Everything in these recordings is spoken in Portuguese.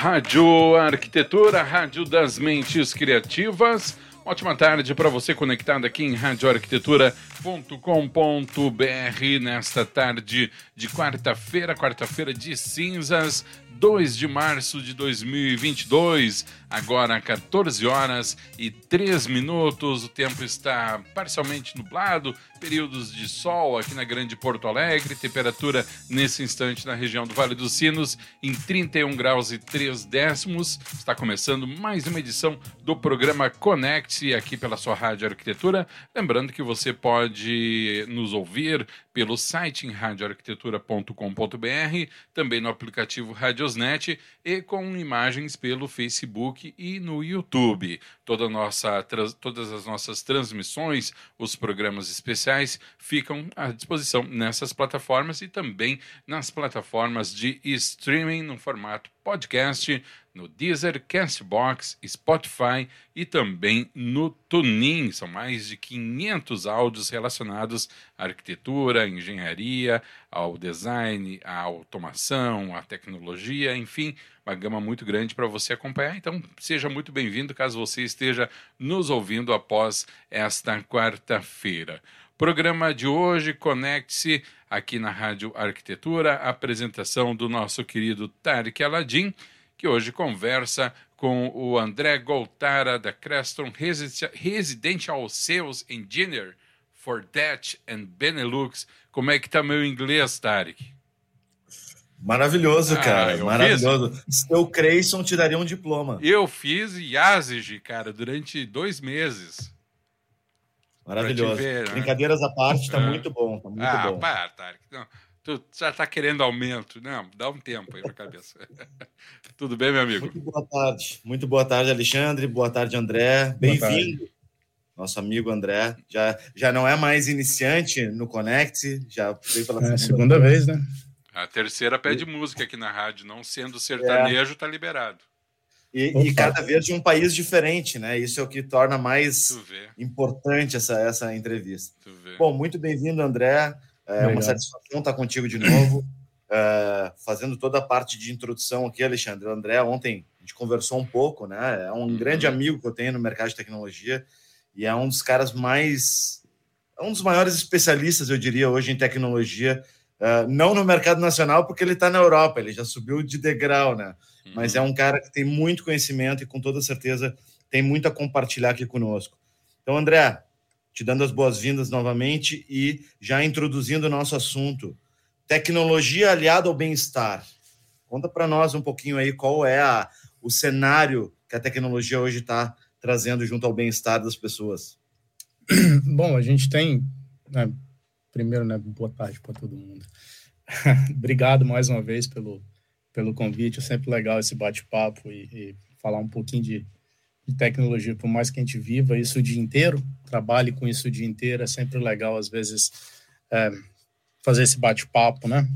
Rádio Arquitetura, Rádio das Mentes Criativas. Ótima tarde para você conectado aqui em radioarquitetura.com.br nesta tarde de quarta-feira, quarta-feira de cinzas, 2 de março de 2022, agora 14 horas e 3 minutos. O tempo está parcialmente nublado, períodos de sol aqui na Grande Porto Alegre, temperatura nesse instante na região do Vale dos Sinos em 31 graus e 3 décimos. Está começando mais uma edição do programa Conecte aqui pela sua Rádio Arquitetura. Lembrando que você pode nos ouvir pelo site em radioarquitetura.com.br, também no aplicativo Radiosnet e com imagens pelo Facebook e no YouTube. Toda nossa, todas as nossas transmissões, os programas especiais ficam à disposição nessas plataformas e também nas plataformas de streaming no formato podcast no Deezer, Castbox, Spotify e também no Tunin. São mais de 500 áudios relacionados à arquitetura, engenharia, ao design, à automação, à tecnologia, enfim, uma gama muito grande para você acompanhar. Então, seja muito bem-vindo caso você esteja nos ouvindo após esta quarta-feira. Programa de hoje, conecte-se aqui na Rádio Arquitetura, apresentação do nosso querido Tarek Aladim que hoje conversa com o André Goltara da Creston Residential Sales Engineer for Dutch and Benelux. Como é que tá meu inglês, Tarek? Maravilhoso, ah, cara. Maravilhoso. Fiz... Seu Creyson te daria um diploma. Eu fiz IASIG, cara, durante dois meses. Maravilhoso. Ver, né? Brincadeiras à parte, tá ah. muito bom. Tá muito ah, bom. para, Tarek. Não. Tu já está querendo aumento? Não, dá um tempo aí na cabeça. Tudo bem, meu amigo? Muito boa tarde. Muito boa tarde, Alexandre. Boa tarde, André. Bem-vindo. Nosso amigo André. Já, já não é mais iniciante no Connect, já veio pela é, segunda, segunda vez, né? A terceira pede música aqui na rádio, não sendo sertanejo, está é. liberado. E, e, cada vez de um país diferente, né? Isso é o que torna mais importante essa, essa entrevista. Bom, muito bem-vindo, André. É uma satisfação estar contigo de novo, é, fazendo toda a parte de introdução aqui, Alexandre. O André, ontem a gente conversou um pouco, né? É um uhum. grande amigo que eu tenho no mercado de tecnologia e é um dos caras mais. É um dos maiores especialistas, eu diria, hoje em tecnologia. Uh, não no mercado nacional, porque ele está na Europa, ele já subiu de degrau, né? Uhum. Mas é um cara que tem muito conhecimento e com toda certeza tem muito a compartilhar aqui conosco. Então, André, te dando as boas-vindas novamente e já introduzindo o nosso assunto. Tecnologia aliada ao bem-estar. Conta para nós um pouquinho aí qual é a, o cenário que a tecnologia hoje está trazendo junto ao bem-estar das pessoas. Bom, a gente tem, né, primeiro, né, boa tarde para todo mundo. Obrigado mais uma vez pelo, pelo convite. É sempre legal esse bate-papo e, e falar um pouquinho de, de tecnologia, por mais que a gente viva isso o dia inteiro, trabalhe com isso o dia inteiro, é sempre legal, às vezes, é, fazer esse bate-papo, né?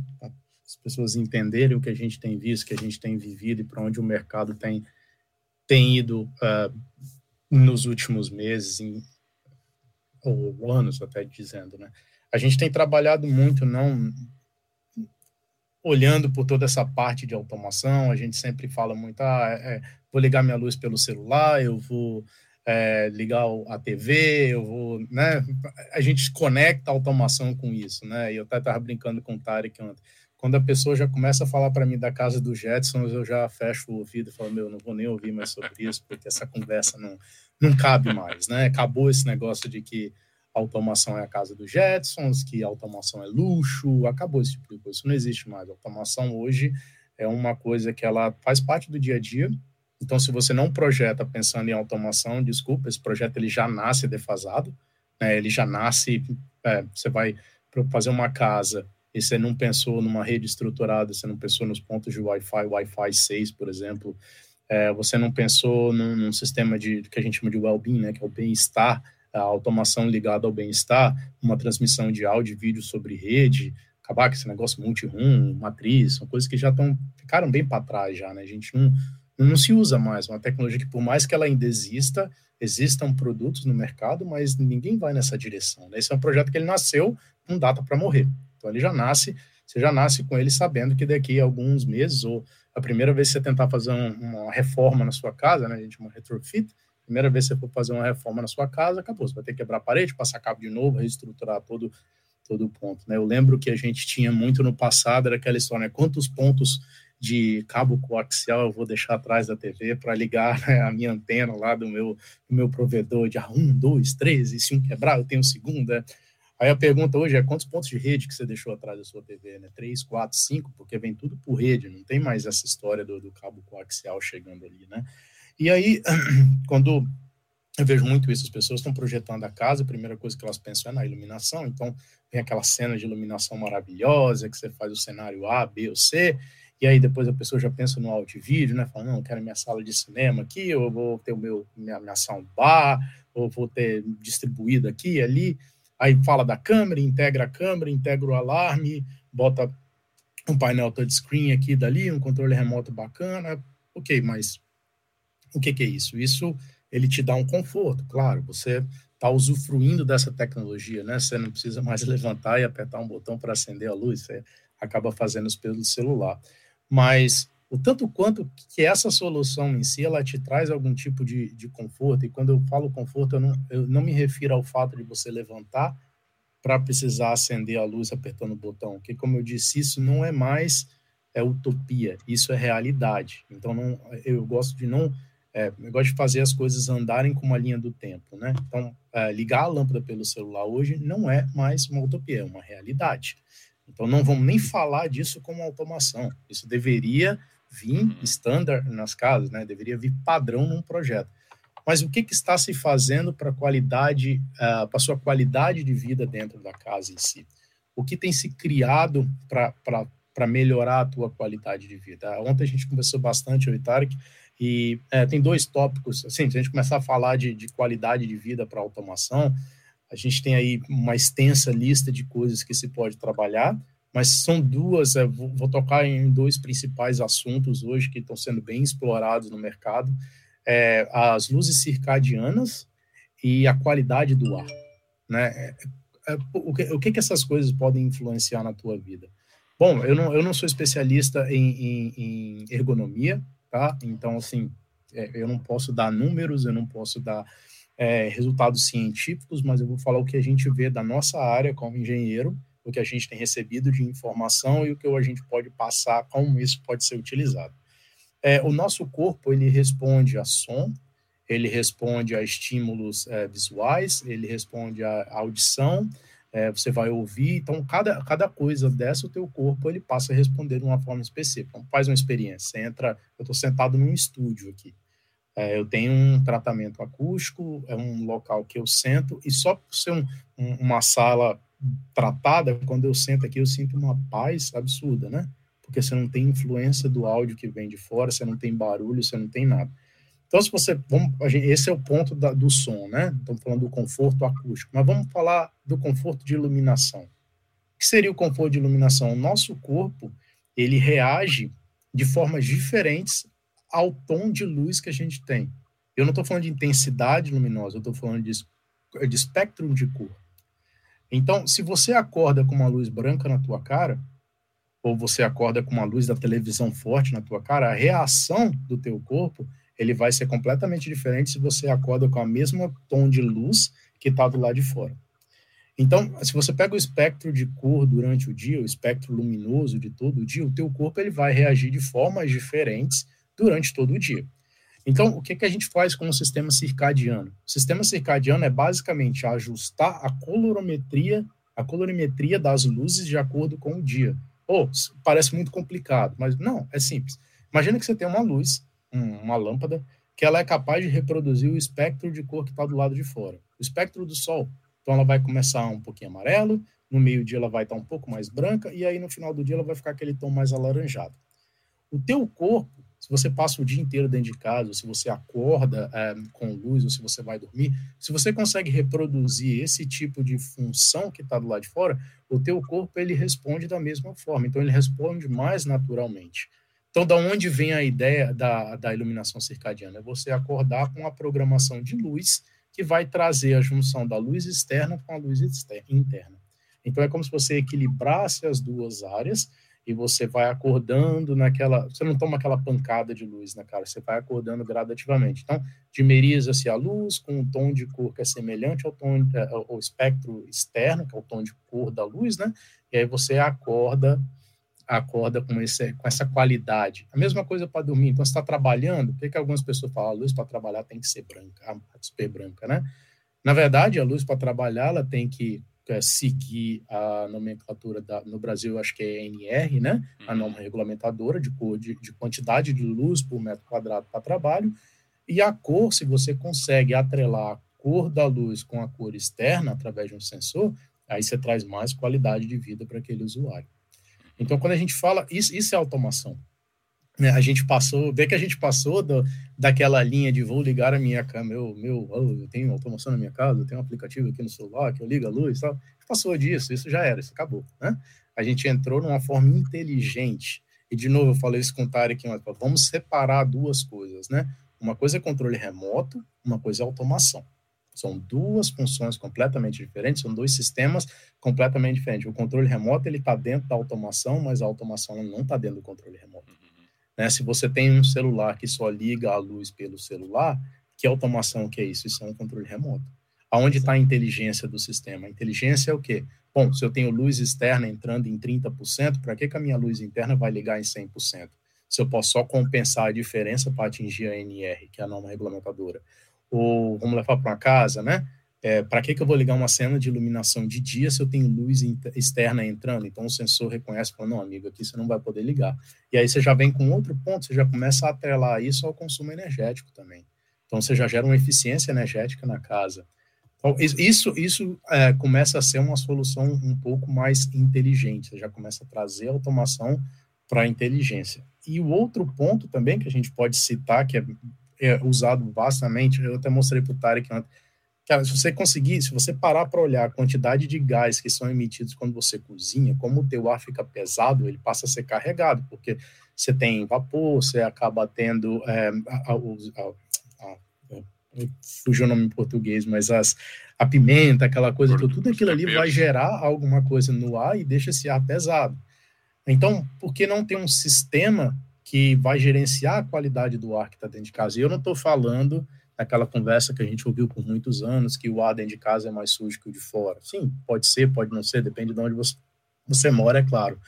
As pessoas entenderem o que a gente tem visto, o que a gente tem vivido e para onde o mercado tem, tem ido uh, nos últimos meses, em, ou anos, até dizendo, né? A gente tem trabalhado muito, não olhando por toda essa parte de automação, a gente sempre fala muito, ah, é, vou ligar minha luz pelo celular, eu vou é, ligar a TV, eu vou, né? A gente conecta a automação com isso, né? E eu até estava brincando com o Tarek ontem. Quando a pessoa já começa a falar para mim da casa do Jetsons, eu já fecho o ouvido e falo, meu, não vou nem ouvir mais sobre isso, porque essa conversa não, não cabe mais, né? Acabou esse negócio de que automação é a casa dos Jetsons, que automação é luxo, acabou esse tipo de coisa, isso não existe mais. A automação hoje é uma coisa que ela faz parte do dia a dia, então se você não projeta pensando em automação, desculpa, esse projeto ele já nasce defasado, né? ele já nasce, é, você vai fazer uma casa e você não pensou numa rede estruturada, você não pensou nos pontos de Wi-Fi, Wi-Fi 6, por exemplo, é, você não pensou num, num, sistema de que a gente chama de well-being, né, que é o bem-estar, a automação ligada ao bem-estar, uma transmissão de áudio e vídeo sobre rede, acabar com esse negócio multi-room, matriz, são coisas que já estão ficaram bem para trás já, né? A gente não, não se usa mais uma tecnologia que por mais que ela ainda exista, existam produtos no mercado, mas ninguém vai nessa direção. Né? Esse é um projeto que ele nasceu com data para morrer. Então ele já nasce, você já nasce com ele sabendo que daqui a alguns meses ou a primeira vez que você tentar fazer um, uma reforma na sua casa, né, gente chama retrofit, primeira vez que você for fazer uma reforma na sua casa, acabou, você vai ter que quebrar a parede, passar cabo de novo, reestruturar todo todo ponto, né? Eu lembro que a gente tinha muito no passado era aquela história, né? quantos pontos de cabo coaxial eu vou deixar atrás da TV para ligar né, a minha antena lá do meu do meu provedor de ah, um, dois, três, e se um quebrar eu tenho um segundo, né? Aí a pergunta hoje é quantos pontos de rede que você deixou atrás da sua TV, né? Três, quatro, cinco, porque vem tudo por rede, não tem mais essa história do, do cabo coaxial chegando ali, né? E aí, quando eu vejo muito isso, as pessoas estão projetando a casa, a primeira coisa que elas pensam é na iluminação, então vem aquela cena de iluminação maravilhosa, que você faz o cenário A, B ou C, e aí depois a pessoa já pensa no áudio vídeo, né? Fala, não, eu quero minha sala de cinema aqui, eu vou ter o meu, minha, minha soundbar, ou vou ter distribuído aqui ali, Aí fala da câmera, integra a câmera, integra o alarme, bota um painel touchscreen aqui e dali, um controle remoto bacana. Ok, mas o que, que é isso? Isso ele te dá um conforto, claro. Você está usufruindo dessa tecnologia, né? Você não precisa mais levantar e apertar um botão para acender a luz, você acaba fazendo isso pelo celular. Mas o tanto quanto que essa solução em si, ela te traz algum tipo de, de conforto, e quando eu falo conforto, eu não, eu não me refiro ao fato de você levantar para precisar acender a luz apertando o botão, porque como eu disse, isso não é mais é utopia, isso é realidade. Então não, eu gosto de não, é, eu gosto de fazer as coisas andarem com uma linha do tempo, né? Então é, ligar a lâmpada pelo celular hoje não é mais uma utopia, é uma realidade. Então não vamos nem falar disso como automação. Isso deveria vir uhum. standard nas casas, né? Deveria vir padrão num projeto. Mas o que, que está se fazendo para a qualidade, uh, para sua qualidade de vida dentro da casa em si? O que tem se criado para melhorar a tua qualidade de vida? Ontem a gente conversou bastante, eu e Tarek, e é, tem dois tópicos. Assim, se a gente começar a falar de, de qualidade de vida para automação, a gente tem aí uma extensa lista de coisas que se pode trabalhar, mas são duas, é, vou, vou, tocar em dois principais assuntos hoje que estão sendo bem explorados no mercado, é, as luzes circadianas e a qualidade do ar, né? É, é, o, que, o que, que essas coisas podem influenciar na tua vida? Bom, eu não, eu não sou especialista em, em, em ergonomia, tá? Então, assim, é, eu não posso dar números, eu não posso dar é, resultados científicos, mas eu vou falar o que a gente vê da nossa área como engenheiro, o que a gente tem recebido de informação e o que a gente pode passar, como isso pode ser utilizado. É, o nosso corpo, ele responde a som, ele responde a estímulos é, visuais, ele responde a audição, é, você vai ouvir, então cada, cada coisa dessa, o teu corpo, ele passa a responder de uma forma específica. Então, faz uma experiência, você entra, eu estou sentado num estúdio aqui, é, eu tenho um tratamento acústico, é um local que eu sento, e só por ser um, um, uma sala tratada, quando eu sento aqui, eu sinto uma paz absurda, né? Porque você não tem influência do áudio que vem de fora, você não tem barulho, você não tem nada. Então, se você. Vamos, gente, esse é o ponto da, do som, né? Estamos falando do conforto acústico, mas vamos falar do conforto de iluminação. O que seria o conforto de iluminação? O nosso corpo ele reage de formas diferentes ao tom de luz que a gente tem. Eu não estou falando de intensidade luminosa, eu estou falando de, de espectro de cor. Então, se você acorda com uma luz branca na tua cara, ou você acorda com uma luz da televisão forte na tua cara, a reação do teu corpo ele vai ser completamente diferente se você acorda com a mesma tom de luz que está do lado de fora. Então, se você pega o espectro de cor durante o dia, o espectro luminoso de todo o dia, o teu corpo ele vai reagir de formas diferentes durante todo o dia. Então, o que, que a gente faz com o sistema circadiano? O sistema circadiano é basicamente ajustar a colorimetria, a colorimetria das luzes de acordo com o dia. Ou, oh, parece muito complicado, mas não, é simples. Imagina que você tem uma luz, uma lâmpada, que ela é capaz de reproduzir o espectro de cor que está do lado de fora. O espectro do sol. Então, ela vai começar um pouquinho amarelo, no meio-dia ela vai estar um pouco mais branca, e aí no final do dia ela vai ficar aquele tom mais alaranjado. O teu corpo, se você passa o dia inteiro dentro de casa, se você acorda é, com luz, ou se você vai dormir, se você consegue reproduzir esse tipo de função que está do lado de fora, o teu corpo ele responde da mesma forma. Então ele responde mais naturalmente. Então, da onde vem a ideia da, da iluminação circadiana? É você acordar com a programação de luz que vai trazer a junção da luz externa com a luz interna. Então, é como se você equilibrasse as duas áreas e você vai acordando naquela. Você não toma aquela pancada de luz na cara, você vai acordando gradativamente. Então, dimeriza-se a luz com um tom de cor que é semelhante ao tom, é, ao espectro externo, que é o tom de cor da luz, né? E aí você acorda acorda com, esse, com essa qualidade. A mesma coisa para dormir. Então, você está trabalhando, o que, que algumas pessoas falam? A luz para trabalhar tem que ser branca, super branca, né? Na verdade, a luz para trabalhar, ela tem que seguir a nomenclatura da, no Brasil, acho que é NR, né? A uhum. norma regulamentadora de, cor, de, de quantidade de luz por metro quadrado para trabalho. E a cor, se você consegue atrelar a cor da luz com a cor externa através de um sensor, aí você traz mais qualidade de vida para aquele usuário. Então, quando a gente fala, isso, isso é automação. Né? A gente passou, vê que a gente passou do, daquela linha de vou ligar a minha câmera, meu, meu oh, eu tenho automação na minha casa, eu tenho um aplicativo aqui no celular que eu ligo a luz tal. Passou disso, isso já era, isso acabou. Né? A gente entrou numa forma inteligente. E, de novo, eu falei isso com o Tarek, vamos separar duas coisas, né? Uma coisa é controle remoto, uma coisa é automação. São duas funções completamente diferentes, são dois sistemas completamente diferentes. O controle remoto ele está dentro da automação, mas a automação não está dentro do controle remoto. Né? Se você tem um celular que só liga a luz pelo celular, que automação que é isso? Isso é um controle remoto. Aonde está a inteligência do sistema? A inteligência é o quê? Bom, se eu tenho luz externa entrando em 30%, para que, que a minha luz interna vai ligar em 100%? Se eu posso só compensar a diferença para atingir a NR, que é a norma regulamentadora ou vamos levar para uma casa, né? É, para que, que eu vou ligar uma cena de iluminação de dia se eu tenho luz externa entrando? Então o sensor reconhece e fala, não, amigo, aqui você não vai poder ligar. E aí você já vem com outro ponto, você já começa a atrelar isso ao consumo energético também. Então você já gera uma eficiência energética na casa. Então, isso isso é, começa a ser uma solução um pouco mais inteligente, você já começa a trazer automação para a inteligência. E o outro ponto também que a gente pode citar, que é é usado vastamente, eu até mostrei para o Tarek ontem, Cara, se você conseguir, se você parar para olhar a quantidade de gás que são emitidos quando você cozinha, como o teu ar fica pesado, ele passa a ser carregado, porque você tem vapor, você acaba tendo é, a, a, a, fugiu o nome em português, mas as, a pimenta, aquela coisa, tudo, tudo aquilo ali vai gerar alguma coisa no ar e deixa esse ar pesado. Então, por que não ter um sistema que vai gerenciar a qualidade do ar que está dentro de casa. E eu não estou falando daquela conversa que a gente ouviu por muitos anos, que o ar dentro de casa é mais sujo que o de fora. Sim, pode ser, pode não ser, depende de onde você, você mora, é claro.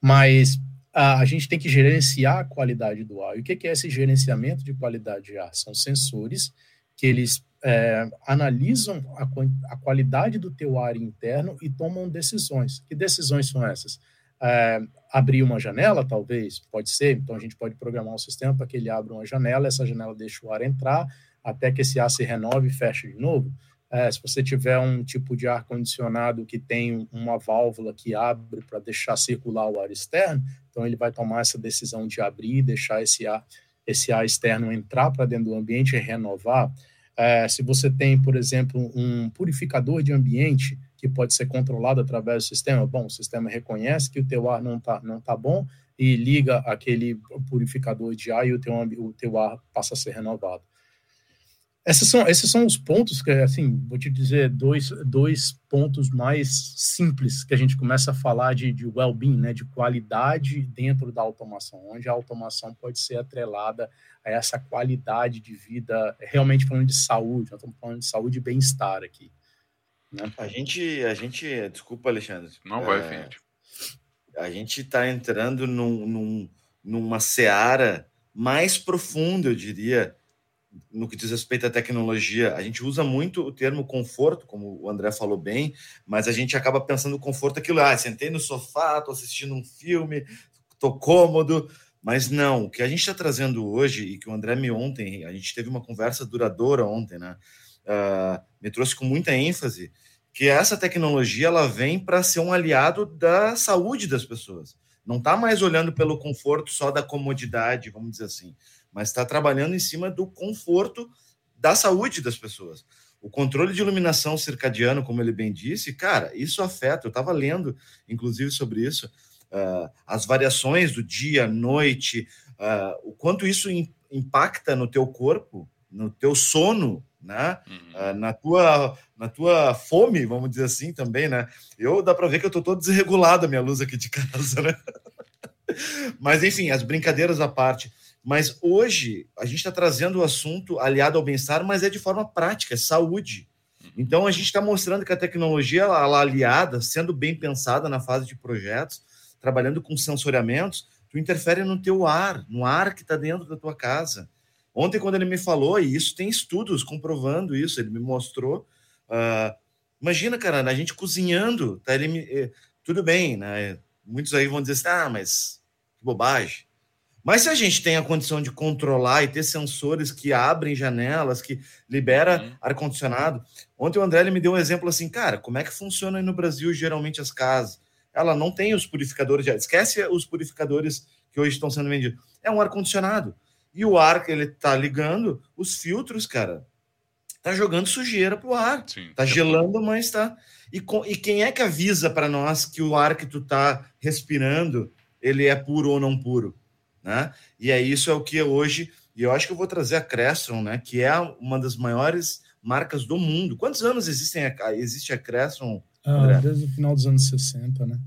Mas a, a gente tem que gerenciar a qualidade do ar. E o que, que é esse gerenciamento de qualidade de ar? São sensores que eles é, analisam a, a qualidade do teu ar interno e tomam decisões. Que decisões são essas? é, abrir uma janela, talvez, pode ser. Então a gente pode programar um sistema para que ele abra uma janela, essa janela deixe o ar entrar até que esse ar se renove e feche de novo. É, se você tiver um tipo de ar condicionado que tem uma válvula que abre para deixar circular o ar externo, então ele vai tomar essa decisão de abrir e deixar esse ar, esse ar externo entrar para dentro do ambiente e renovar. É, se você tem, por exemplo, um purificador de ambiente, que pode ser controlado através do sistema. Bom, o sistema reconhece que o teu ar não está não tá bom e liga aquele purificador de ar e o teu, o teu ar passa a ser renovado. Esses são, esses são os pontos que, assim, vou te dizer, dois, dois pontos mais simples que a gente começa a falar de, de well-being, né, de qualidade dentro da automação, onde a automação pode ser atrelada a essa qualidade de vida, realmente falando de saúde, nós estamos falando de saúde e bem-estar aqui. Né? A gente, a gente, desculpa, Alexandre. Não vai, é, A gente está entrando num, num, numa seara mais profunda, eu diria, no que diz respeito à tecnologia. A gente usa muito o termo conforto, como o André falou bem, mas a gente acaba pensando conforto aquilo, ah, sentei no sofá, estou assistindo um filme, estou cômodo. Mas não, o que a gente está trazendo hoje, e que o André me ontem, a gente teve uma conversa duradoura ontem, né? uh, me trouxe com muita ênfase, que essa tecnologia ela vem para ser um aliado da saúde das pessoas. Não está mais olhando pelo conforto só da comodidade, vamos dizer assim, mas está trabalhando em cima do conforto da saúde das pessoas. O controle de iluminação circadiano, como ele bem disse, cara, isso afeta. Eu estava lendo, inclusive, sobre isso, uh, as variações do dia, noite, uh, o quanto isso in, impacta no teu corpo, no teu sono, né? Uhum. Uh, na tua na tua fome, vamos dizer assim também, né? Eu dá para ver que eu tô todo desregulado a minha luz aqui de casa, né? Mas enfim, as brincadeiras à parte. Mas hoje a gente está trazendo o assunto aliado ao bem-estar, mas é de forma prática, é saúde. Uhum. Então a gente está mostrando que a tecnologia ela, ela aliada, sendo bem pensada na fase de projetos, trabalhando com sensoriamentos, tu interfere no teu ar, no ar que está dentro da tua casa. Ontem, quando ele me falou, e isso tem estudos comprovando isso, ele me mostrou. Uh, imagina, cara, a gente cozinhando, tá? Ele me, eh, tudo bem, né? Muitos aí vão dizer assim, ah, mas que bobagem. Mas se a gente tem a condição de controlar e ter sensores que abrem janelas, que libera uhum. ar-condicionado. Ontem o André ele me deu um exemplo assim, cara, como é que funciona aí no Brasil geralmente as casas? Ela não tem os purificadores de ar. Esquece os purificadores que hoje estão sendo vendidos. É um ar-condicionado. E o ar que ele tá ligando, os filtros, cara, tá jogando sujeira pro ar. Sim, tá gelando, mas tá. E, com, e quem é que avisa para nós que o ar que tu tá respirando, ele é puro ou não puro? Né? E é isso é o que hoje, e eu acho que eu vou trazer a Crestron, né? Que é uma das maiores marcas do mundo. Quantos anos existem a, existe a Crestron? Ah, desde o final dos anos 60, né?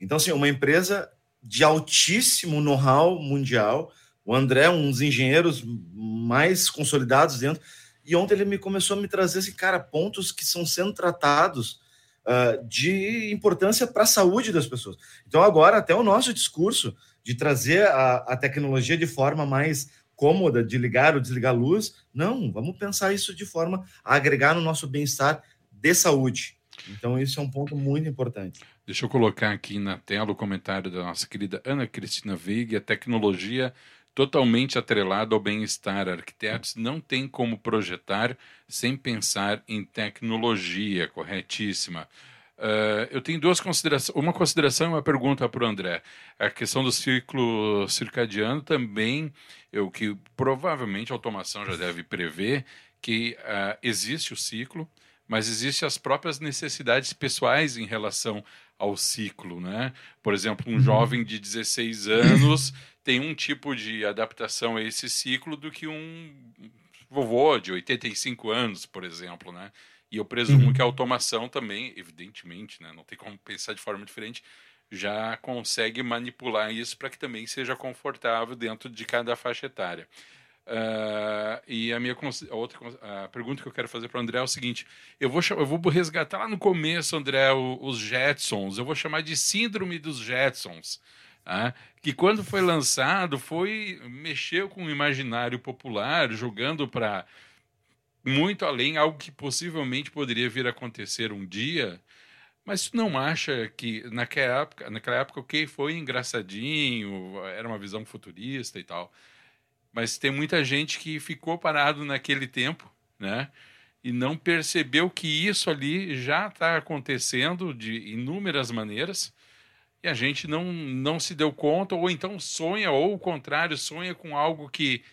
Então, assim, uma empresa de altíssimo know-how mundial. O André, um dos engenheiros mais consolidados dentro. E ontem ele me começou a me trazer, assim, cara, pontos que são sendo tratados uh, de importância para a saúde das pessoas. Então, agora, até o nosso discurso de trazer a, a tecnologia de forma mais cômoda, de ligar ou desligar a luz. Não, vamos pensar isso de forma a agregar no nosso bem-estar de saúde. Então, isso é um ponto muito importante. Deixa eu colocar aqui na tela o comentário da nossa querida Ana Cristina Veiga. A tecnologia totalmente atrelada ao bem-estar. Arquitetos não têm como projetar sem pensar em tecnologia, corretíssima. Uh, eu tenho duas considerações, uma consideração e uma pergunta para o André. A questão do ciclo circadiano também, o que provavelmente a automação já deve prever, que uh, existe o ciclo, mas existem as próprias necessidades pessoais em relação ao ciclo, né? Por exemplo, um uhum. jovem de 16 anos tem um tipo de adaptação a esse ciclo do que um vovô de 85 anos, por exemplo, né? E eu presumo uhum. que a automação também, evidentemente, né, não tem como pensar de forma diferente, já consegue manipular isso para que também seja confortável dentro de cada faixa etária. Uh, e a minha a outra a pergunta que eu quero fazer para o André é o seguinte: eu vou, eu vou resgatar lá no começo, André, o, os Jetsons, eu vou chamar de Síndrome dos Jetsons. Tá? que quando foi lançado foi mexeu com o imaginário popular, jogando para muito além, algo que possivelmente poderia vir a acontecer um dia. Mas tu não acha que naquela época, naquela época o que foi engraçadinho, era uma visão futurista e tal. Mas tem muita gente que ficou parado naquele tempo, né? E não percebeu que isso ali já está acontecendo de inúmeras maneiras e a gente não, não se deu conta, ou então sonha, ou o contrário, sonha com algo que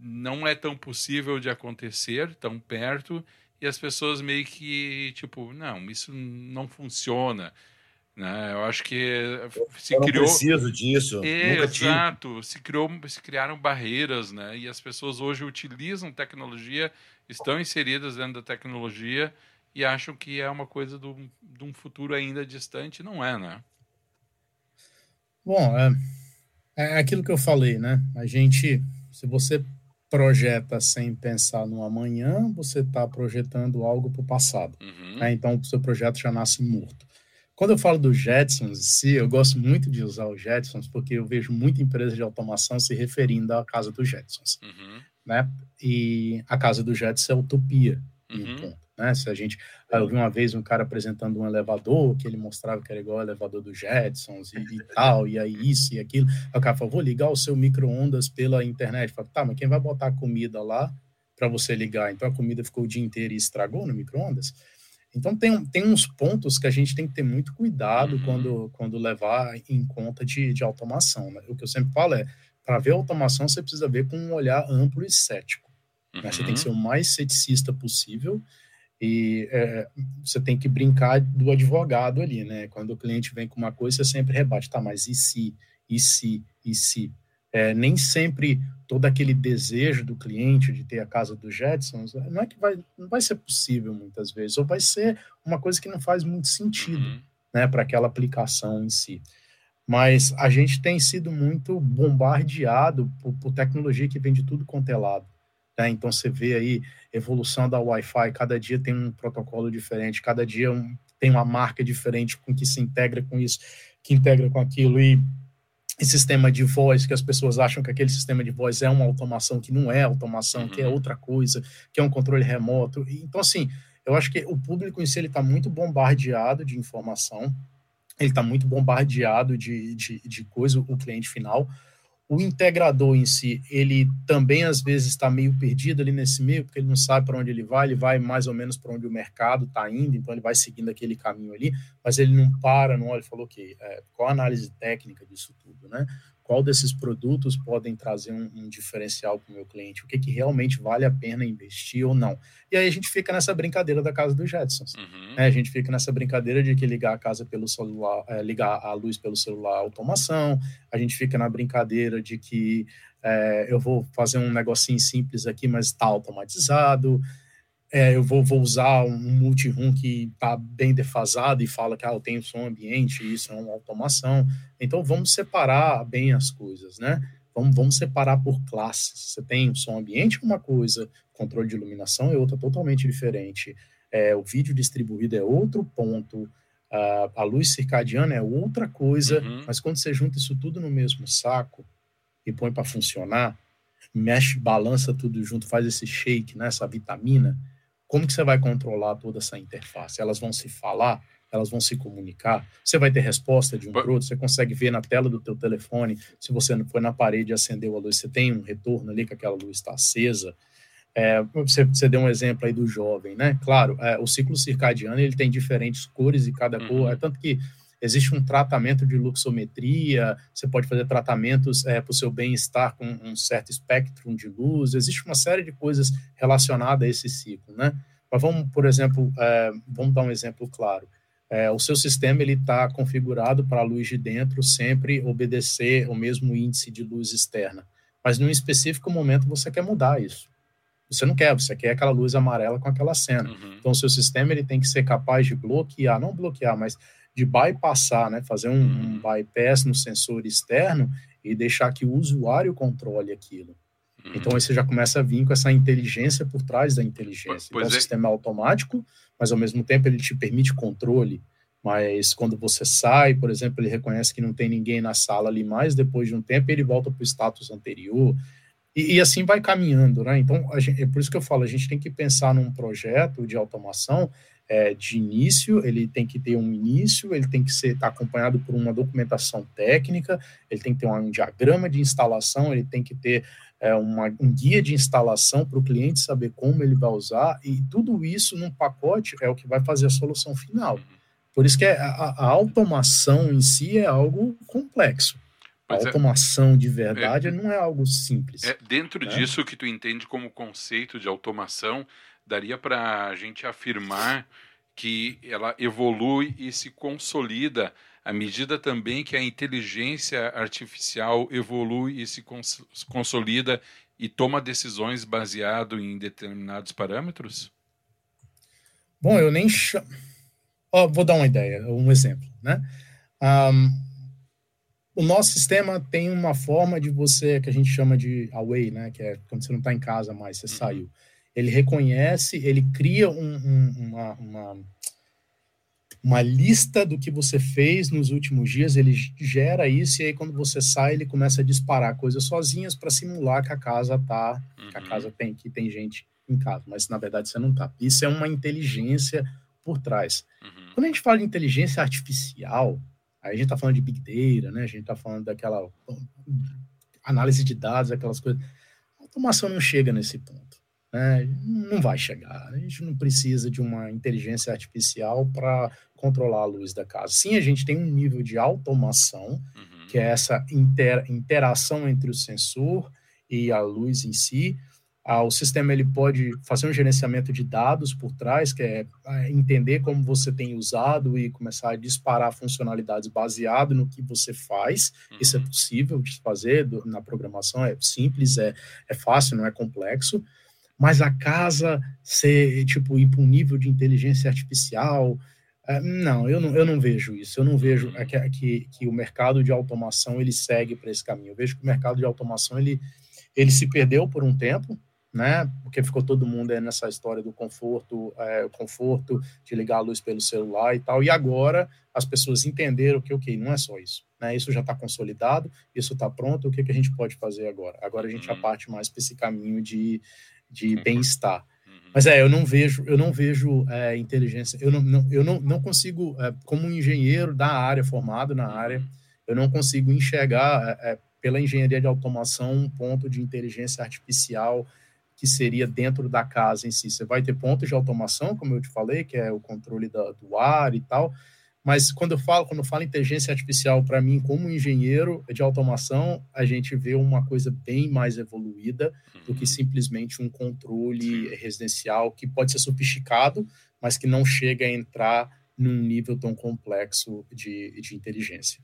não é tão possível de acontecer tão perto e as pessoas meio que tipo não isso não funciona né? Eu acho que se eu criou preciso disso é, exato tive. se criou se criaram barreiras né? E as pessoas hoje utilizam tecnologia estão inseridas dentro da tecnologia e acham que é uma coisa do, de um futuro ainda distante não é né? Bom é, é aquilo que eu falei né? A gente se você projeta sem pensar no amanhã, você está projetando algo para o passado. Uhum. Né? Então, o seu projeto já nasce morto. Quando eu falo dos Jetsons em si, eu gosto muito de usar os Jetsons porque eu vejo muita empresa de automação se referindo à casa dos Jetsons. Uhum. Né? E a casa dos Jetsons é utopia, uhum. Né? Se a gente, eu vi uma vez um cara apresentando um elevador que ele mostrava que era igual ao elevador do Jetsons e, e tal, e aí isso e aquilo. Aí o cara falou: vou ligar o seu micro-ondas pela internet. Eu tá, mas quem vai botar a comida lá para você ligar? Então a comida ficou o dia inteiro e estragou no micro-ondas? Então tem, tem uns pontos que a gente tem que ter muito cuidado uhum. quando, quando levar em conta de, de automação. Né? O que eu sempre falo é, para ver automação, você precisa ver com um olhar amplo e cético. Uhum. Né? Você tem que uhum. ser o mais ceticista possível e é, você tem que brincar do advogado ali, né? Quando o cliente vem com uma coisa, você sempre rebate, tá, mas e se, e se, e se? É, nem sempre todo aquele desejo do cliente de ter a casa dos Jetsons, não é que vai, não vai ser possível muitas vezes, ou vai ser uma coisa que não faz muito sentido, uhum. né, para aquela aplicação em si. Mas a gente tem sido muito bombardeado por, por tecnologia que vem de tudo quanto é lado. Né? Então você vê aí evolução da Wi-Fi, cada dia tem um protocolo diferente, cada dia um, tem uma marca diferente com que se integra com isso, que integra com aquilo, e e sistema de voz, que as pessoas acham que aquele sistema de voz é uma automação, que não é automação, uhum. que é uhum. outra coisa, que é um controle remoto. Então, assim, eu acho que o público em si está muito bombardeado de informação, ele está muito bombardeado de, de, de coisa, o cliente final. O integrador em si, ele também às vezes está meio perdido ali nesse meio, porque ele não sabe para onde ele vai, ele vai mais ou menos para onde o mercado está indo, então ele vai seguindo aquele caminho ali, mas ele não para, não olha, falou que é, qual a análise técnica disso tudo, né? Qual desses produtos podem trazer um, um diferencial para o meu cliente, o que, que realmente vale a pena investir ou não. E aí a gente fica nessa brincadeira da casa dos Jetsons. Uhum. Né? A gente fica nessa brincadeira de que ligar a casa pelo celular, é, ligar a luz pelo celular automação, a gente fica na brincadeira de que é, eu vou fazer um negocinho simples aqui, mas está automatizado é, eu vou, vou, usar um multi-room que está bem defasado e fala que ah, eu tenho som ambiente, isso é uma automação. Então, vamos separar bem as coisas, né? Vamos, vamos separar por classes. Você tem som ambiente uma coisa, controle de iluminação é outra totalmente diferente. É, o vídeo distribuído é outro ponto, uh, a luz circadiana é outra coisa, uhum. mas quando você junta isso tudo no mesmo saco e põe para funcionar, mexe, balança tudo junto, faz esse shake, né, essa vitamina, como que você vai controlar toda essa interface? Elas vão se falar? Elas vão se comunicar? Você vai ter resposta de um para outro? Você consegue ver na tela do teu telefone, se você não foi na parede e acendeu a luz, você tem um retorno ali que aquela luz está acesa? É, você, você, deu um exemplo aí do jovem, né? Claro, é, o ciclo circadiano ele tem diferentes cores e cada uhum. cor, é tanto que existe um tratamento de luxometria, você pode fazer tratamentos é, para o seu bem-estar com um certo espectro de luz, existe uma série de coisas relacionadas a esse ciclo, né? Mas vamos, por exemplo, é, vamos dar um exemplo claro. É, o seu sistema ele está configurado para a luz de dentro sempre obedecer o mesmo índice de luz externa, mas num específico momento você quer mudar isso. Você não quer, você quer aquela luz amarela com aquela cena. Uhum. Então, o seu sistema ele tem que ser capaz de bloquear, não bloquear, mas de bypassar, né, fazer um, um uhum. bypass no sensor externo e deixar que o usuário controle aquilo. Uhum. Então aí você já começa a vir com essa inteligência por trás da inteligência. Pois então, é. o sistema é automático, mas ao mesmo tempo ele te permite controle. Mas quando você sai, por exemplo, ele reconhece que não tem ninguém na sala ali mais, depois de um tempo ele volta para o status anterior. E, e, assim vai caminhando, né? Então, gente, é por isso que eu falo, a gente tem que pensar num projeto de automação é, de início, ele tem que ter um início, ele tem que ser tá acompanhado por uma documentação técnica, ele tem que ter um diagrama de instalação, ele tem que ter é, uma, um guia de instalação para o cliente saber como ele vai usar, e tudo isso num pacote é o que vai fazer a solução final. Por isso que é, a, a automação em si é algo complexo. A é. automação de verdade é, não é algo simples. É, dentro né? disso que tu entende como conceito de automação, daria para a gente afirmar que ela evolui e se consolida à medida também que a inteligência artificial evolui e se cons consolida e toma decisões baseado em determinados parâmetros? Bom, eu nem chamo. Oh, vou dar uma ideia, um exemplo, né? Um, o nosso sistema tem uma forma de você que a gente chama de away, né? Que é quando você não está em casa mais, você uhum. saiu ele reconhece, ele cria um, um, uma, uma, uma, lista do que você fez nos últimos dias, ele gera isso, e aí quando você sai, ele começa a disparar coisas sozinhas para simular que a casa tá, uhum. que a uhum. casa tem, que tem gente em casa, mas na verdade você não tá. Isso é uma inteligência por trás. Uhum. Quando a gente fala de inteligência artificial, aí a gente tá falando de big data, né? A gente tá falando daquela análise de dados, aquelas coisas. A automação não chega nesse ponto. Né? Não vai chegar. A gente não precisa de uma inteligência artificial para controlar a luz da casa. Sim, a gente tem um nível de automação, uhum. que é essa inter, interação entre o sensor e a luz em si, ah, o sistema ele pode fazer um gerenciamento de dados por trás, que é, é entender como você tem usado e começar a disparar funcionalidades baseado no que você faz. Uhum. Isso é possível de fazer na programação, é simples, é, é fácil, não é complexo. Mas a casa ser, tipo, ir para um nível de inteligência artificial, é, não, eu não, eu não vejo isso. Eu não vejo é, que, que, que o mercado de automação ele segue para esse caminho. Eu vejo que o mercado de automação ele, ele se perdeu por um tempo, né? Porque ficou todo mundo nessa história do conforto, é, conforto de ligar a luz pelo celular e tal. E agora as pessoas entenderam que, ok, não é só isso, né? Isso já está consolidado, isso está pronto. O que, que a gente pode fazer agora? Agora a gente uhum. já parte mais para esse caminho de, de uhum. bem-estar. Uhum. Mas é, eu não vejo, eu não vejo é, inteligência. Eu não, não, eu não, não consigo, é, como um engenheiro da área formado na área, uhum. eu não consigo enxergar é, é, pela engenharia de automação um ponto de inteligência artificial que seria dentro da casa em si. Você vai ter pontos de automação, como eu te falei, que é o controle da, do ar e tal, mas quando eu falo, quando eu falo inteligência artificial, para mim, como engenheiro de automação, a gente vê uma coisa bem mais evoluída uhum. do que uhum. simplesmente um controle Sim. residencial que pode ser sofisticado, mas que não chega a entrar num nível tão complexo de, de inteligência.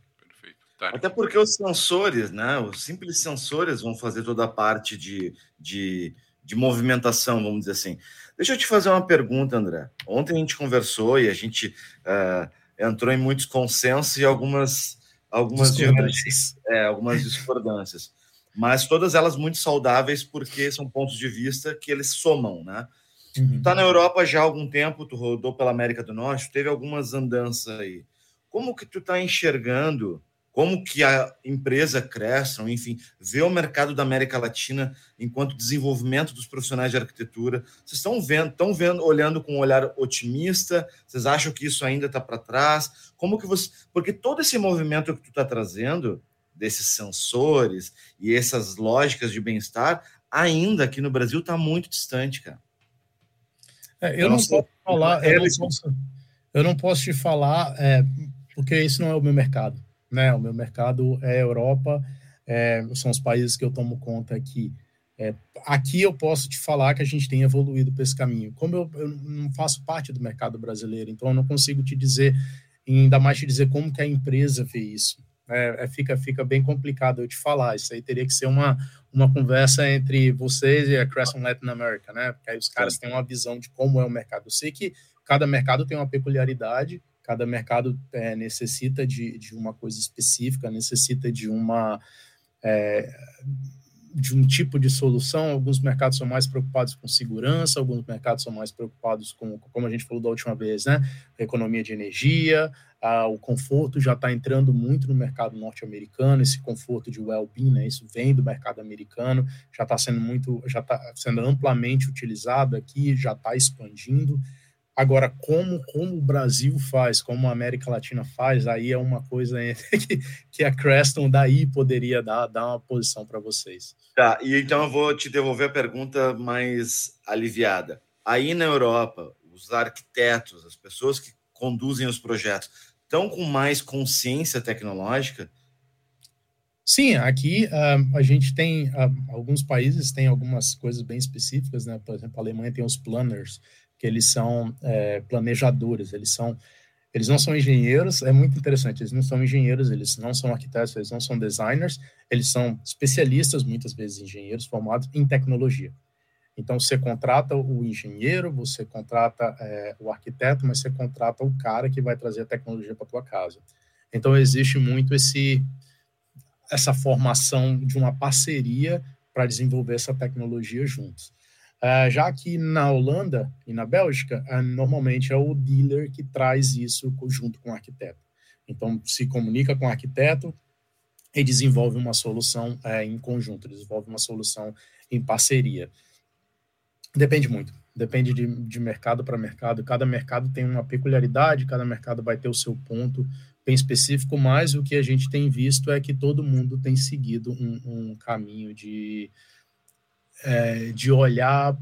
Tá. Até porque os sensores, né? Os simples sensores vão fazer toda a parte de, de de movimentação, vamos dizer assim. Deixa eu te fazer uma pergunta, André. Ontem a gente conversou e a gente uh, entrou em muitos consensos e algumas algumas discordâncias. É, algumas discordâncias, mas todas elas muito saudáveis porque são pontos de vista que eles somam, né? Uhum. Tu tá na Europa já há algum tempo, tu rodou pela América do Norte, teve algumas andanças aí. Como que tu tá enxergando como que a empresa cresce, enfim, vê o mercado da América Latina enquanto desenvolvimento dos profissionais de arquitetura. Vocês estão vendo, estão vendo, olhando com um olhar otimista? Vocês acham que isso ainda está para trás? Como que você, porque todo esse movimento que tu está trazendo desses sensores e essas lógicas de bem-estar ainda aqui no Brasil está muito distante, cara. É, eu, não posso falar, eu não posso, eu não posso te falar, é, porque isso não é o meu mercado né? O meu mercado é Europa, é, são os países que eu tomo conta aqui. É, aqui eu posso te falar que a gente tem evoluído para esse caminho. Como eu, eu, não faço parte do mercado brasileiro, então eu não consigo te dizer, ainda mais te dizer como que a empresa vê isso. É, é, fica, fica bem complicado eu te falar. Isso aí teria que ser uma, uma conversa entre vocês e a Crescent Latin America, né? Porque aí os caras têm uma visão de como é o mercado. Eu sei que cada mercado tem uma peculiaridade, cada mercado é, necessita de, de uma coisa específica, necessita de uma é, de um tipo de solução. Alguns mercados são mais preocupados com segurança, alguns mercados são mais preocupados com, como a gente falou da última vez, né, economia de energia. O conforto já está entrando muito no mercado norte-americano. Esse conforto de well-being, né, isso vem do mercado americano, já está sendo muito, já está sendo amplamente utilizado aqui, já está expandindo. Agora, como, como o Brasil faz, como a América Latina faz, aí é uma coisa que, que a Creston daí poderia dar, dar uma posição para vocês. Tá, e então eu vou te devolver a pergunta mais aliviada. Aí na Europa, os arquitetos, as pessoas que conduzem os projetos, estão com mais consciência tecnológica? Sim, aqui uh, a gente tem uh, alguns países têm algumas coisas bem específicas, né? Por exemplo, a Alemanha tem os planners, que eles são é, planejadores, eles são eles não são engenheiros, é muito interessante, eles não são engenheiros, eles não são arquitetos, eles não são designers, eles são especialistas, muitas vezes engenheiros formados em tecnologia. Então, você contrata o engenheiro, você contrata é, o arquiteto, mas você contrata o cara que vai trazer a tecnologia para tua casa. Então, existe muito esse essa formação de uma parceria para desenvolver essa tecnologia juntos. Uh, já que na Holanda e na Bélgica, uh, normalmente é o dealer que traz isso junto com o arquiteto. Então, se comunica com o arquiteto e desenvolve uma solução uh, em conjunto, desenvolve uma solução em parceria. Depende muito, depende de, de mercado para mercado. Cada mercado tem uma peculiaridade, cada mercado vai ter o seu ponto bem específico, mas o que a gente tem visto é que todo mundo tem seguido um, um caminho de é, de olhar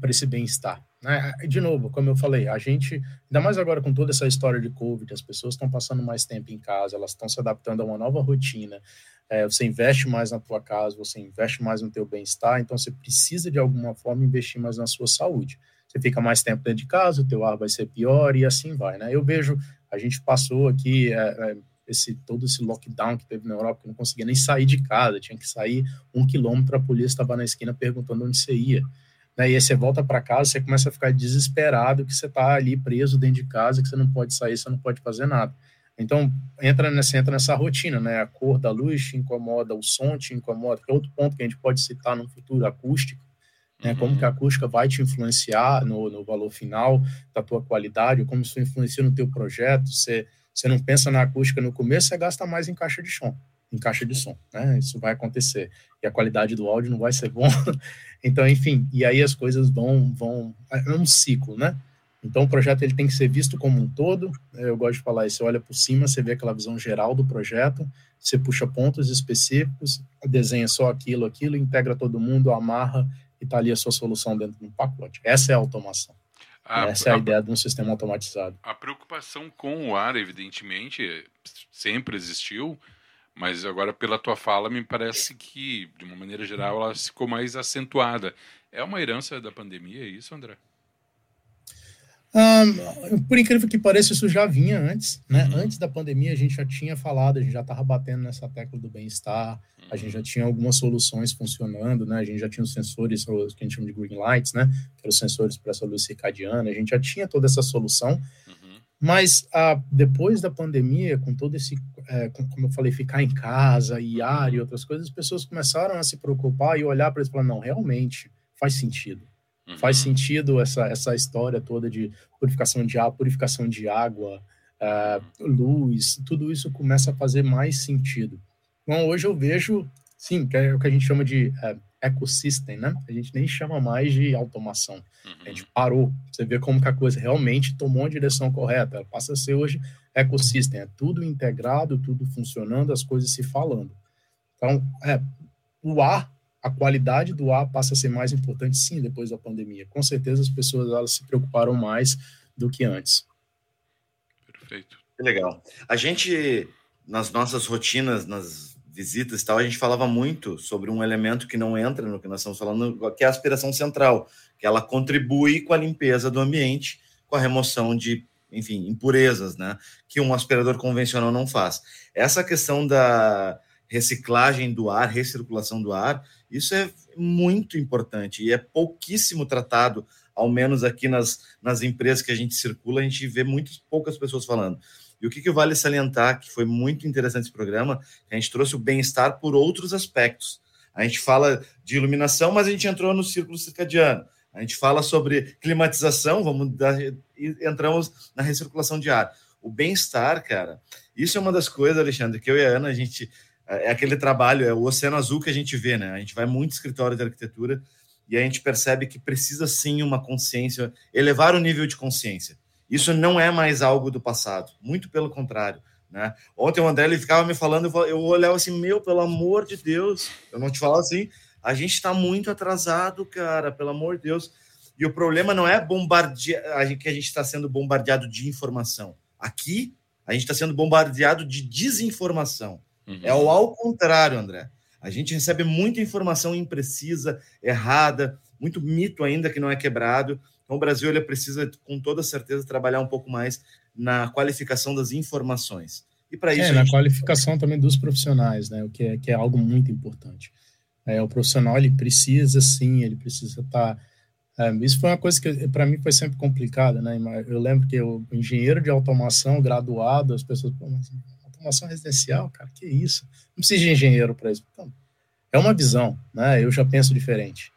para esse bem-estar. Né? De novo, como eu falei, a gente, ainda mais agora com toda essa história de Covid, as pessoas estão passando mais tempo em casa, elas estão se adaptando a uma nova rotina, é, você investe mais na tua casa, você investe mais no teu bem-estar, então você precisa de alguma forma investir mais na sua saúde. Você fica mais tempo dentro de casa, o teu ar vai ser pior e assim vai, né? Eu vejo, a gente passou aqui é, é, esse todo esse lockdown que teve na Europa, que não conseguia nem sair de casa, tinha que sair um quilômetro, a polícia estava na esquina perguntando onde você ia. Né? E aí você volta para casa, você começa a ficar desesperado que você está ali preso dentro de casa, que você não pode sair, você não pode fazer nada. Então, entra nessa, entra nessa rotina, né? A cor da luz te incomoda, o som te incomoda, que é outro ponto que a gente pode citar no futuro, acústica, né? Uhum. Como que a acústica vai te influenciar no, no valor final da tua qualidade, como isso influencia no teu projeto, você, você não pensa na acústica no começo, você gasta mais em caixa de som, em caixa de som, né? Isso vai acontecer. E a qualidade do áudio não vai ser bom. então, enfim, e aí as coisas vão, vão, é um ciclo, né? Então, o projeto ele tem que ser visto como um todo. Eu gosto de falar isso. Você olha por cima, você vê aquela visão geral do projeto, você puxa pontos específicos, desenha só aquilo, aquilo, integra todo mundo, amarra e está ali a sua solução dentro de um pacote. Essa é a automação. A, Essa é a, a, ideia de um sistema automatizado. A preocupação com o ar, evidentemente, sempre existiu, mas agora, pela tua fala, me parece que, de uma maneira geral, ela ficou mais acentuada. É uma herança da pandemia, é isso, André? Um, por incrível que pareça, isso já vinha antes, né? Uhum. Antes da pandemia, a gente já tinha falado, a gente já estava batendo nessa tecla do bem-estar, uhum. a gente já tinha algumas soluções funcionando, né? A gente já tinha os sensores, que a gente chama de green lights, né? Que eram os sensores para essa luz circadiana, a gente já tinha toda essa solução. Uhum. Mas ah, depois da pandemia, com todo esse, é, como eu falei, ficar em casa, IAR e outras coisas, as pessoas começaram a se preocupar e olhar para isso e falar: não, realmente faz sentido Uhum. Faz sentido essa, essa história toda de purificação de ar, purificação de água, uh, luz, tudo isso começa a fazer mais sentido. Então, hoje eu vejo, sim, que é o que a gente chama de uh, ecosystem, né? A gente nem chama mais de automação. Uhum. A gente parou. Você vê como que a coisa realmente tomou a direção correta. Ela passa a ser hoje ecossystem. É tudo integrado, tudo funcionando, as coisas se falando. Então, é, o ar a qualidade do ar passa a ser mais importante, sim, depois da pandemia. Com certeza as pessoas elas se preocuparam mais do que antes. Perfeito. Que legal. A gente, nas nossas rotinas, nas visitas e tal, a gente falava muito sobre um elemento que não entra no que nós estamos falando, que é a aspiração central, que ela contribui com a limpeza do ambiente, com a remoção de, enfim, impurezas, né? Que um aspirador convencional não faz. Essa questão da reciclagem do ar, recirculação do ar, isso é muito importante e é pouquíssimo tratado, ao menos aqui nas, nas empresas que a gente circula, a gente vê muitas poucas pessoas falando. E o que, que vale salientar, que foi muito interessante esse programa, a gente trouxe o bem-estar por outros aspectos. A gente fala de iluminação, mas a gente entrou no círculo circadiano. A gente fala sobre climatização, vamos dar, entramos na recirculação de ar. O bem-estar, cara, isso é uma das coisas, Alexandre, que eu e a Ana, a gente é, é aquele trabalho, é o oceano azul que a gente vê, né? A gente vai muito escritório de arquitetura e a gente percebe que precisa sim uma consciência, elevar o nível de consciência. Isso não é mais algo do passado, muito pelo contrário. Né? Ontem o André ele ficava me falando, eu olhava assim, meu, pelo amor de Deus, eu não te falo assim, a gente está muito atrasado, cara, pelo amor de Deus. E o problema não é bombardear, que a gente está sendo bombardeado de informação. Aqui, a gente está sendo bombardeado de desinformação. Uhum. É o ao contrário, André. A gente recebe muita informação imprecisa, errada, muito mito ainda que não é quebrado. Então, o Brasil ele precisa, com toda certeza, trabalhar um pouco mais na qualificação das informações. E para isso. É, na gente... qualificação também dos profissionais, né? O que é, que é algo muito importante. É, o profissional ele precisa, sim, ele precisa estar. Tá, é, isso foi uma coisa que para mim foi sempre complicada, né? Eu lembro que o engenheiro de automação graduado, as pessoas, pô, mas automação residencial, cara, que isso? Não precisa de engenheiro para isso. Então, é uma visão, né? Eu já penso diferente.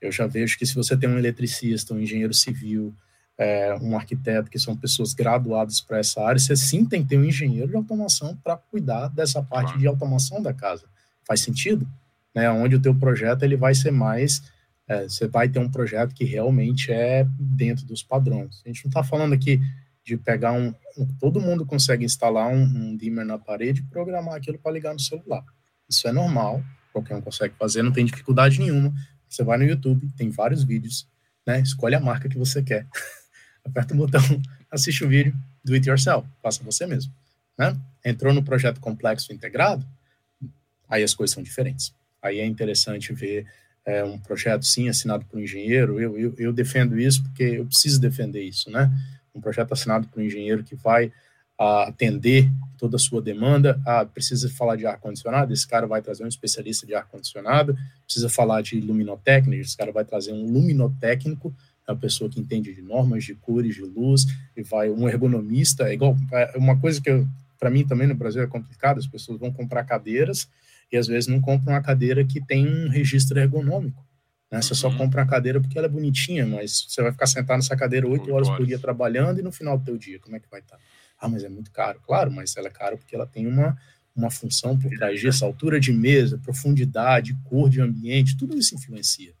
Eu já vejo que se você tem um eletricista, um engenheiro civil, é, um arquiteto, que são pessoas graduadas para essa área, você sim tem que ter um engenheiro de automação para cuidar dessa parte claro. de automação da casa. Faz sentido? Né? Onde o teu projeto ele vai ser mais, é, você vai ter um projeto que realmente é dentro dos padrões. A gente não está falando aqui de pegar um, todo mundo consegue instalar um, um dimmer na parede e programar aquilo para ligar no celular. Isso é normal, qualquer um consegue fazer, não tem dificuldade nenhuma. Você vai no YouTube, tem vários vídeos, né? Escolhe a marca que você quer. Aperta o botão, assiste o vídeo, do it yourself, faça você mesmo. Né? Entrou no projeto complexo integrado, aí as coisas são diferentes. Aí é interessante ver é, um projeto, sim, assinado por um engenheiro. Eu, eu, eu, defendo isso porque eu preciso defender isso, né? Um projeto assinado por um engenheiro que vai a, atender toda a sua demanda. Ah, precisa falar de ar-condicionado, esse cara vai trazer um especialista de ar-condicionado. Precisa falar de luminotécnico, esse cara vai trazer um luminotécnico, é uma pessoa que entende de normas, de cores, de luz, e vai um ergonomista. É igual, é uma coisa que para mim também no Brasil é complicado, as pessoas vão comprar cadeiras e às vezes não compram uma cadeira que tem um registro ergonômico. Né? Você só uhum. compra uma cadeira porque ela é bonitinha, mas você vai ficar sentado nessa cadeira oito horas por dia trabalhando e no final do teu dia, como é que vai estar? Tá? Ah, mas é muito caro. Claro, mas ela é cara porque ela tem uma, uma função por trás disso, altura de mesa, profundidade, cor de ambiente, tudo isso influencia.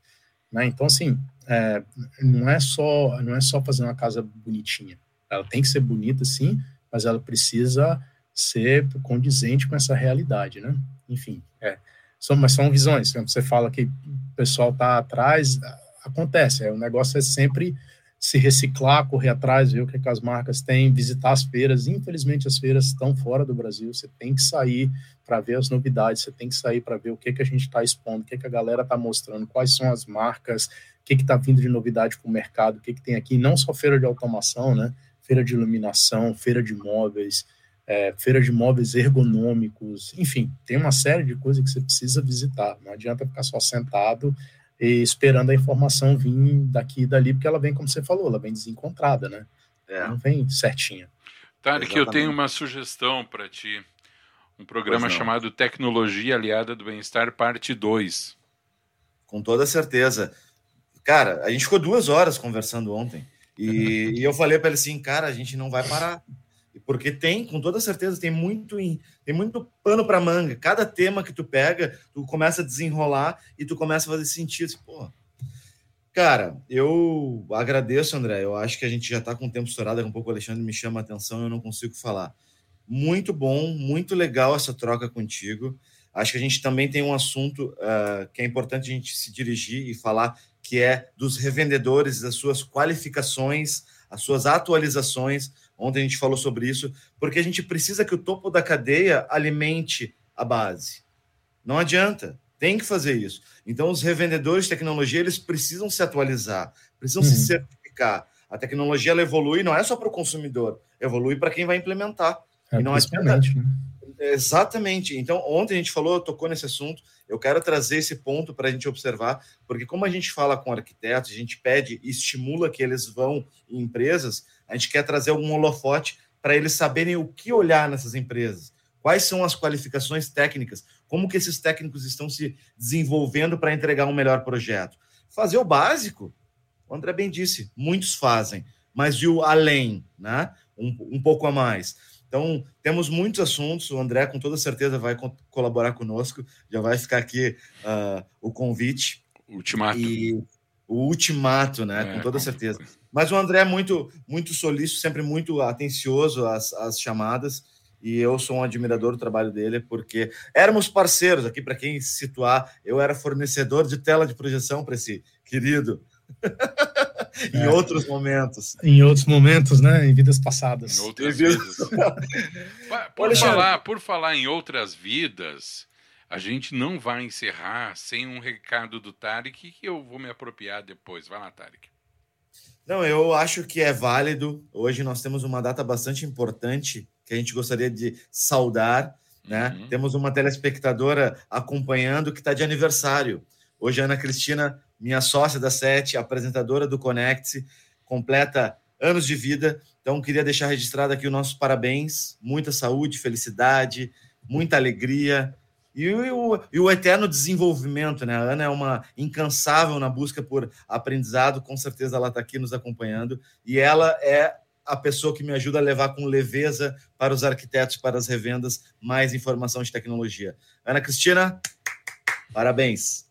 Né? Então, assim, é, não, é só, não é só fazer uma casa bonitinha. Ela tem que ser bonita, sim, mas ela precisa ser condizente com essa realidade, né? Enfim, é, são, mas são visões. Quando você fala que o pessoal está atrás, acontece. É, o negócio é sempre se reciclar, correr atrás, ver o que, é que as marcas têm, visitar as feiras. Infelizmente, as feiras estão fora do Brasil. Você tem que sair para ver as novidades, você tem que sair para ver o que, que a gente está expondo, o que, que a galera está mostrando, quais são as marcas, o que está vindo de novidade para o mercado, o que, que tem aqui. Não só feira de automação, né? Feira de iluminação, feira de móveis, é, feira de móveis ergonômicos, enfim, tem uma série de coisas que você precisa visitar. Não adianta ficar só sentado e esperando a informação vir daqui e dali, porque ela vem, como você falou, ela vem desencontrada, né? É. Não vem certinha. Tarek, eu tenho uma sugestão para ti. Um programa chamado Tecnologia Aliada do Bem-Estar, parte 2. Com toda certeza. Cara, a gente ficou duas horas conversando ontem. E, e eu falei para ele assim, cara, a gente não vai parar porque tem, com toda certeza, tem muito tem muito pano para manga. Cada tema que tu pega, tu começa a desenrolar e tu começa a fazer sentido. Assim, Pô, cara, eu agradeço, André. Eu acho que a gente já está com o tempo estourado. Daqui um pouco o Alexandre me chama a atenção eu não consigo falar. Muito bom, muito legal essa troca contigo. Acho que a gente também tem um assunto uh, que é importante a gente se dirigir e falar, que é dos revendedores, das suas qualificações, as suas atualizações Ontem a gente falou sobre isso, porque a gente precisa que o topo da cadeia alimente a base. Não adianta, tem que fazer isso. Então, os revendedores de tecnologia eles precisam se atualizar, precisam uhum. se certificar. A tecnologia ela evolui não é só para o consumidor, evolui para quem vai implementar. É, e não adianta. Né? Exatamente. Então, ontem a gente falou, tocou nesse assunto. Eu quero trazer esse ponto para a gente observar, porque como a gente fala com arquitetos, a gente pede e estimula que eles vão em empresas, a gente quer trazer algum holofote para eles saberem o que olhar nessas empresas. Quais são as qualificações técnicas? Como que esses técnicos estão se desenvolvendo para entregar um melhor projeto? Fazer o básico, o André bem disse, muitos fazem, mas e o além, né? Um, um pouco a mais. Então, temos muitos assuntos. O André, com toda certeza, vai co colaborar conosco. Já vai ficar aqui uh, o convite. Ultimato. E o ultimato, né? É, com toda certeza. Mas o André é muito, muito solícito, sempre muito atencioso às, às chamadas. E eu sou um admirador do trabalho dele, porque éramos parceiros aqui, para quem se situar, eu era fornecedor de tela de projeção para esse querido. em é. outros momentos. Em outros momentos, né? Em vidas passadas. Em outras vidas. por, falar, por falar em outras vidas, a gente não vai encerrar sem um recado do Tarek que eu vou me apropriar depois. Vai lá, Tarek. Não, eu acho que é válido. Hoje nós temos uma data bastante importante que a gente gostaria de saudar. Né? Uhum. Temos uma telespectadora acompanhando que está de aniversário. Hoje, Ana Cristina, minha sócia da Sete, apresentadora do Connect, completa anos de vida. Então, queria deixar registrado aqui o nosso parabéns. Muita saúde, felicidade, muita alegria e o, e o eterno desenvolvimento, né? A Ana é uma incansável na busca por aprendizado, com certeza ela está aqui nos acompanhando, e ela é a pessoa que me ajuda a levar com leveza para os arquitetos, para as revendas, mais informação de tecnologia. Ana Cristina, parabéns.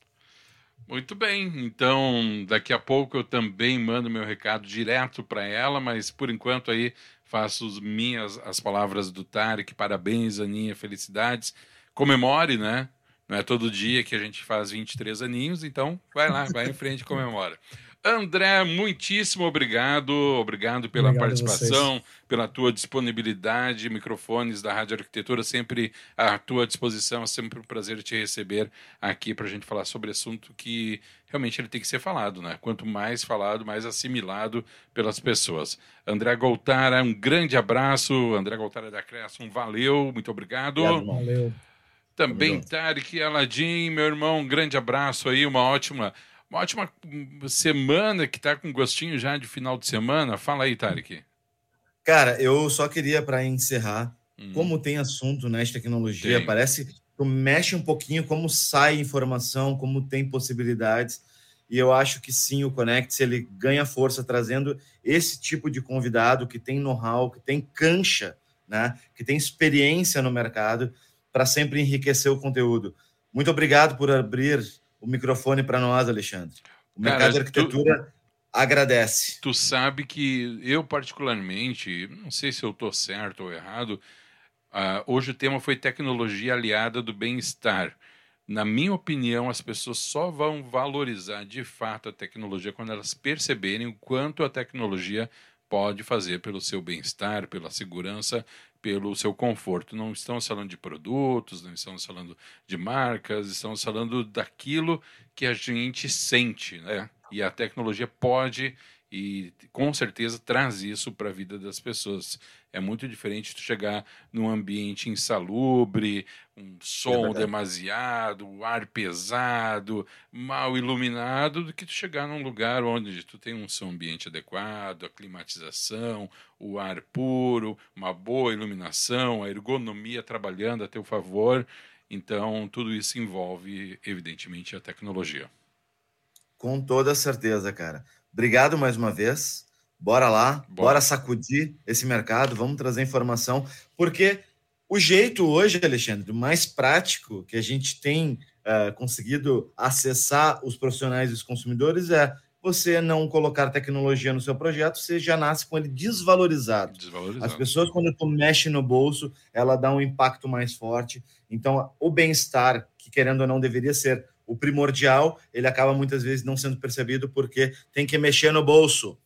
Muito bem, então daqui a pouco eu também mando meu recado direto para ela, mas por enquanto aí faço as minhas as palavras do Tarek, parabéns, Aninha, felicidades comemore, né? Não é todo dia que a gente faz 23 aninhos, então vai lá, vai em frente e comemora. André, muitíssimo obrigado. Obrigado pela obrigado participação, pela tua disponibilidade. Microfones da Rádio Arquitetura sempre à tua disposição. É sempre um prazer te receber aqui para a gente falar sobre assunto que realmente ele tem que ser falado, né? Quanto mais falado, mais assimilado pelas pessoas. André Goltara, um grande abraço. André Goltara da Cresson, valeu, muito obrigado. obrigado valeu. Também Tarek Aladim, meu irmão, um grande abraço aí, uma ótima uma ótima semana que está com gostinho já de final de semana. Fala aí, Tarek. Cara, eu só queria para encerrar, hum. como tem assunto né, de tecnologia, tem. parece que mexe um pouquinho como sai informação, como tem possibilidades. E eu acho que sim, o Connect ele ganha força trazendo esse tipo de convidado que tem know-how, que tem cancha, né, que tem experiência no mercado para sempre enriquecer o conteúdo. Muito obrigado por abrir o microfone para nós, Alexandre. O mercado Cara, de arquitetura tu, agradece. Tu sabe que eu, particularmente, não sei se eu estou certo ou errado, uh, hoje o tema foi tecnologia aliada do bem-estar. Na minha opinião, as pessoas só vão valorizar de fato a tecnologia quando elas perceberem o quanto a tecnologia pode fazer pelo seu bem-estar, pela segurança pelo seu conforto. Não estamos falando de produtos, não estamos falando de marcas, estamos falando daquilo que a gente sente, né? E a tecnologia pode e com certeza traz isso para a vida das pessoas. É muito diferente tu chegar num ambiente insalubre, um som é demasiado, ar pesado, mal iluminado, do que tu chegar num lugar onde tu tem um som ambiente adequado, a climatização, o ar puro, uma boa iluminação, a ergonomia trabalhando a teu favor. Então, tudo isso envolve, evidentemente, a tecnologia. Com toda certeza, cara. Obrigado mais uma vez. Bora lá, bora. bora sacudir esse mercado, vamos trazer informação, porque o jeito hoje, Alexandre, mais prático que a gente tem uh, conseguido acessar os profissionais e os consumidores é você não colocar tecnologia no seu projeto, você já nasce com ele desvalorizado. desvalorizado. As pessoas, quando tu mexe no bolso, ela dá um impacto mais forte. Então, o bem-estar, que querendo ou não deveria ser o primordial, ele acaba muitas vezes não sendo percebido porque tem que mexer no bolso.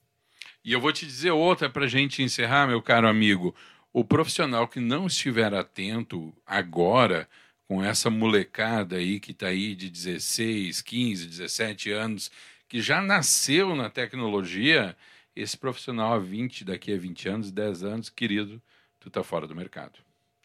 E eu vou te dizer outra para a gente encerrar, meu caro amigo. O profissional que não estiver atento agora com essa molecada aí que está aí de 16, 15, 17 anos, que já nasceu na tecnologia, esse profissional a 20, daqui a 20 anos, 10 anos, querido, tu tá fora do mercado.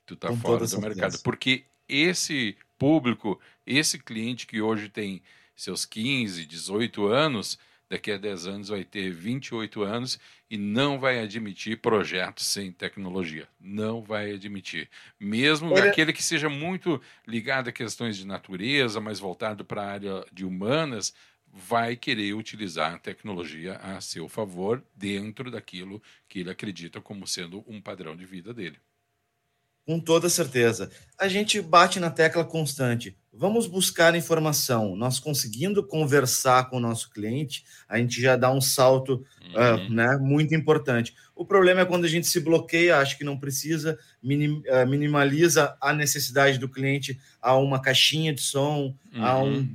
Tu tá com fora do mercado. Porque esse público, esse cliente que hoje tem seus 15, 18 anos, daqui a 10 anos vai ter 28 anos e não vai admitir projetos sem tecnologia. Não vai admitir. Mesmo Olha... aquele que seja muito ligado a questões de natureza, mais voltado para a área de humanas, vai querer utilizar a tecnologia a seu favor dentro daquilo que ele acredita como sendo um padrão de vida dele. Com toda certeza. A gente bate na tecla constante. Vamos buscar informação. Nós conseguindo conversar com o nosso cliente, a gente já dá um salto uhum. uh, né, muito importante. O problema é quando a gente se bloqueia, acha que não precisa, minim, uh, minimaliza a necessidade do cliente a uma caixinha de som, uhum. a um.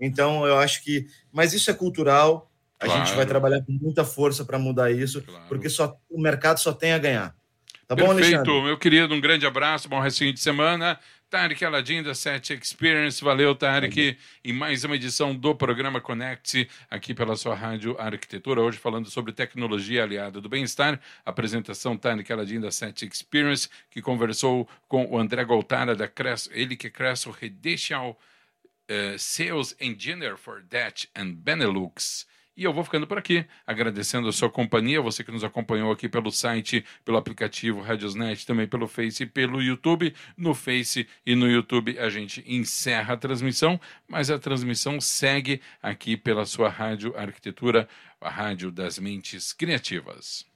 Então, eu acho que. Mas isso é cultural. A claro. gente vai trabalhar com muita força para mudar isso, claro. porque só, o mercado só tem a ganhar. Tá bom, Perfeito, Alexandre? meu querido, um grande abraço, bom restinho de semana. Tarek Aladim da Set Experience, valeu, Tarek, em mais uma edição do programa Connect, aqui pela sua rádio Arquitetura, hoje falando sobre tecnologia aliada do bem-estar, apresentação Tarek Aladim da Set Experience, que conversou com o André Goltara da Cres, ele que cresce o Redicial uh, Sales Engineer for Dutch and Benelux. E eu vou ficando por aqui, agradecendo a sua companhia, você que nos acompanhou aqui pelo site, pelo aplicativo Radiosnet, também pelo Face e pelo YouTube. No Face e no YouTube a gente encerra a transmissão, mas a transmissão segue aqui pela sua rádio arquitetura, a rádio das mentes criativas.